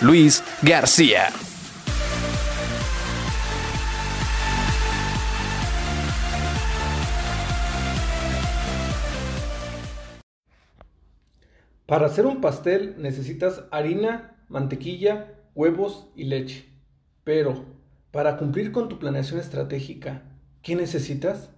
Luis García. Para hacer un pastel necesitas harina, mantequilla, huevos y leche. Pero, para cumplir con tu planeación estratégica, ¿qué necesitas?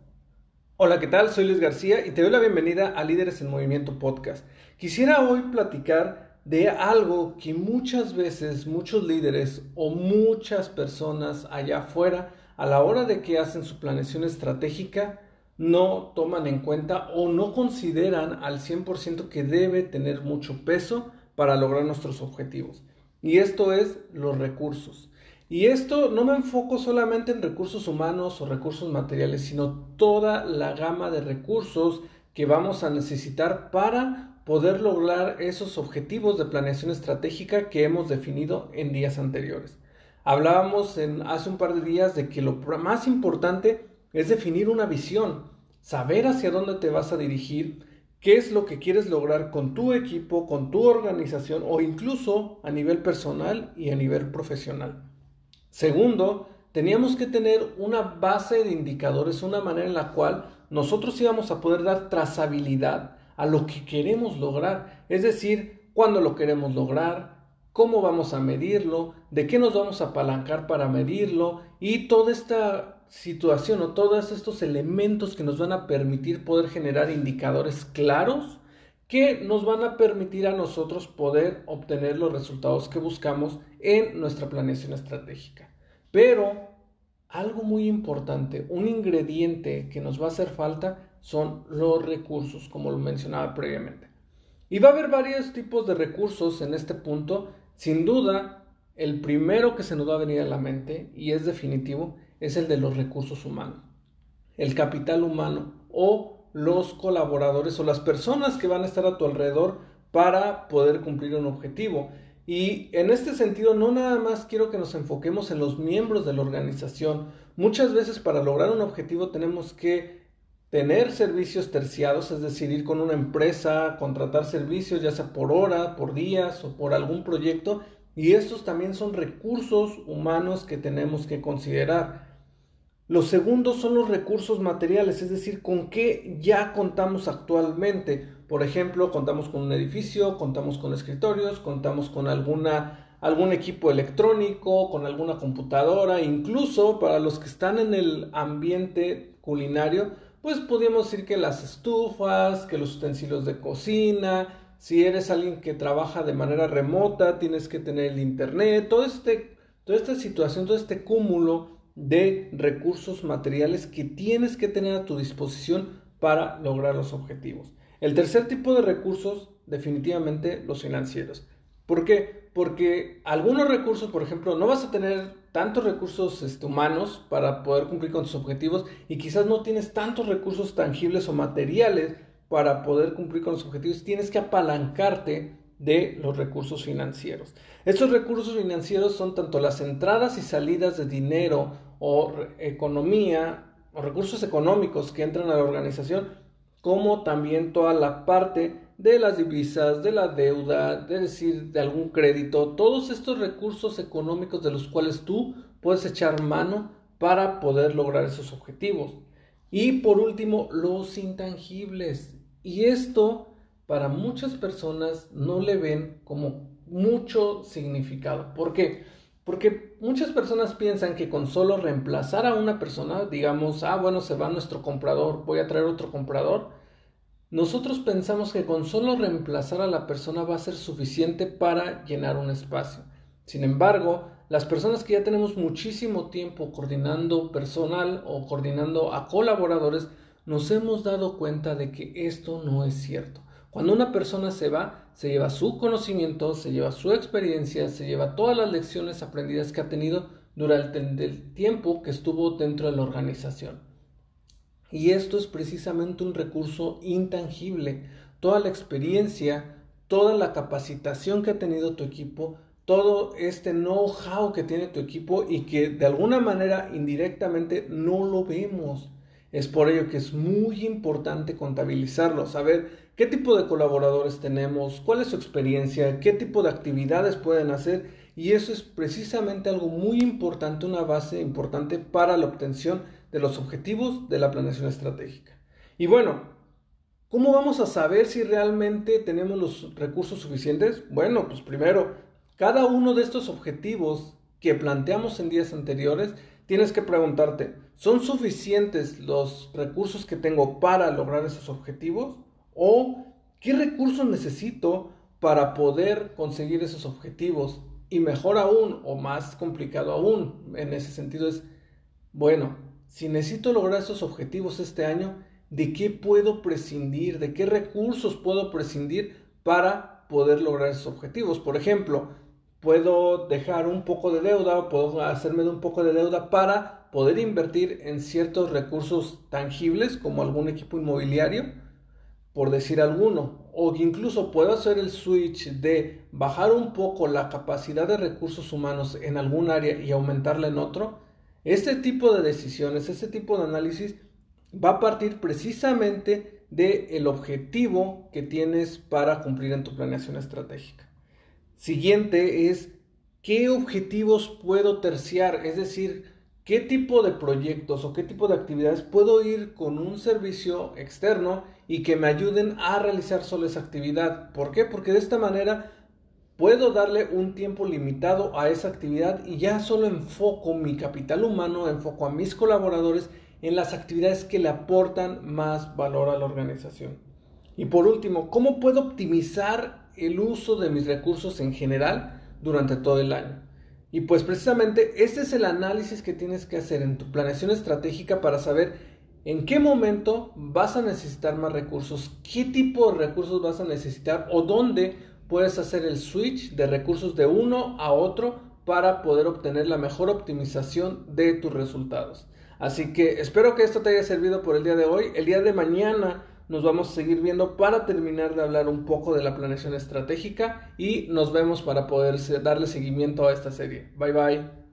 Hola, ¿qué tal? Soy Luis García y te doy la bienvenida a Líderes en Movimiento Podcast. Quisiera hoy platicar de algo que muchas veces muchos líderes o muchas personas allá afuera a la hora de que hacen su planeación estratégica no toman en cuenta o no consideran al 100% que debe tener mucho peso para lograr nuestros objetivos. Y esto es los recursos. Y esto no me enfoco solamente en recursos humanos o recursos materiales, sino toda la gama de recursos que vamos a necesitar para poder lograr esos objetivos de planeación estratégica que hemos definido en días anteriores. Hablábamos hace un par de días de que lo más importante es definir una visión, saber hacia dónde te vas a dirigir, qué es lo que quieres lograr con tu equipo, con tu organización o incluso a nivel personal y a nivel profesional. Segundo, teníamos que tener una base de indicadores, una manera en la cual nosotros íbamos a poder dar trazabilidad a lo que queremos lograr, es decir, cuándo lo queremos lograr, cómo vamos a medirlo, de qué nos vamos a apalancar para medirlo y toda esta situación o todos estos elementos que nos van a permitir poder generar indicadores claros que nos van a permitir a nosotros poder obtener los resultados que buscamos en nuestra planeación estratégica. Pero algo muy importante, un ingrediente que nos va a hacer falta son los recursos, como lo mencionaba previamente. Y va a haber varios tipos de recursos en este punto. Sin duda, el primero que se nos va a venir a la mente, y es definitivo, es el de los recursos humanos. El capital humano o los colaboradores o las personas que van a estar a tu alrededor para poder cumplir un objetivo. Y en este sentido, no nada más quiero que nos enfoquemos en los miembros de la organización. Muchas veces para lograr un objetivo tenemos que tener servicios terciados, es decir, ir con una empresa, contratar servicios, ya sea por hora, por días o por algún proyecto. Y estos también son recursos humanos que tenemos que considerar. Los segundos son los recursos materiales, es decir, con qué ya contamos actualmente. Por ejemplo, contamos con un edificio, contamos con escritorios, contamos con alguna, algún equipo electrónico, con alguna computadora, incluso para los que están en el ambiente culinario, pues podríamos decir que las estufas, que los utensilios de cocina, si eres alguien que trabaja de manera remota, tienes que tener el internet, este, toda esta situación, todo este cúmulo de recursos materiales que tienes que tener a tu disposición para lograr los objetivos. El tercer tipo de recursos, definitivamente los financieros. ¿Por qué? Porque algunos recursos, por ejemplo, no vas a tener tantos recursos este, humanos para poder cumplir con tus objetivos y quizás no tienes tantos recursos tangibles o materiales para poder cumplir con los objetivos. Tienes que apalancarte de los recursos financieros. Estos recursos financieros son tanto las entradas y salidas de dinero o economía o recursos económicos que entran a la organización, como también toda la parte de las divisas, de la deuda, de decir, de algún crédito, todos estos recursos económicos de los cuales tú puedes echar mano para poder lograr esos objetivos. Y por último, los intangibles. Y esto para muchas personas no le ven como mucho significado. ¿Por qué? Porque muchas personas piensan que con solo reemplazar a una persona, digamos, ah, bueno, se va nuestro comprador, voy a traer otro comprador, nosotros pensamos que con solo reemplazar a la persona va a ser suficiente para llenar un espacio. Sin embargo, las personas que ya tenemos muchísimo tiempo coordinando personal o coordinando a colaboradores, nos hemos dado cuenta de que esto no es cierto. Cuando una persona se va, se lleva su conocimiento, se lleva su experiencia, se lleva todas las lecciones aprendidas que ha tenido durante el tiempo que estuvo dentro de la organización. Y esto es precisamente un recurso intangible. Toda la experiencia, toda la capacitación que ha tenido tu equipo, todo este know-how que tiene tu equipo y que de alguna manera indirectamente no lo vemos. Es por ello que es muy importante contabilizarlo, saber qué tipo de colaboradores tenemos, cuál es su experiencia, qué tipo de actividades pueden hacer y eso es precisamente algo muy importante, una base importante para la obtención de los objetivos de la planeación estratégica. Y bueno, ¿cómo vamos a saber si realmente tenemos los recursos suficientes? Bueno, pues primero cada uno de estos objetivos que planteamos en días anteriores, tienes que preguntarte, ¿son suficientes los recursos que tengo para lograr esos objetivos? ¿O qué recursos necesito para poder conseguir esos objetivos? Y mejor aún, o más complicado aún, en ese sentido es, bueno, si necesito lograr esos objetivos este año, ¿de qué puedo prescindir? ¿De qué recursos puedo prescindir para poder lograr esos objetivos? Por ejemplo, puedo dejar un poco de deuda, puedo hacerme de un poco de deuda para poder invertir en ciertos recursos tangibles como algún equipo inmobiliario, por decir alguno, o incluso puedo hacer el switch de bajar un poco la capacidad de recursos humanos en algún área y aumentarla en otro. Este tipo de decisiones, este tipo de análisis va a partir precisamente del el objetivo que tienes para cumplir en tu planeación estratégica. Siguiente es qué objetivos puedo terciar, es decir, qué tipo de proyectos o qué tipo de actividades puedo ir con un servicio externo y que me ayuden a realizar solo esa actividad. ¿Por qué? Porque de esta manera puedo darle un tiempo limitado a esa actividad y ya solo enfoco mi capital humano, enfoco a mis colaboradores en las actividades que le aportan más valor a la organización. Y por último, ¿cómo puedo optimizar el uso de mis recursos en general durante todo el año. Y pues precisamente este es el análisis que tienes que hacer en tu planeación estratégica para saber en qué momento vas a necesitar más recursos, qué tipo de recursos vas a necesitar o dónde puedes hacer el switch de recursos de uno a otro para poder obtener la mejor optimización de tus resultados. Así que espero que esto te haya servido por el día de hoy. El día de mañana nos vamos a seguir viendo para terminar de hablar un poco de la planeación estratégica y nos vemos para poder darle seguimiento a esta serie. Bye bye.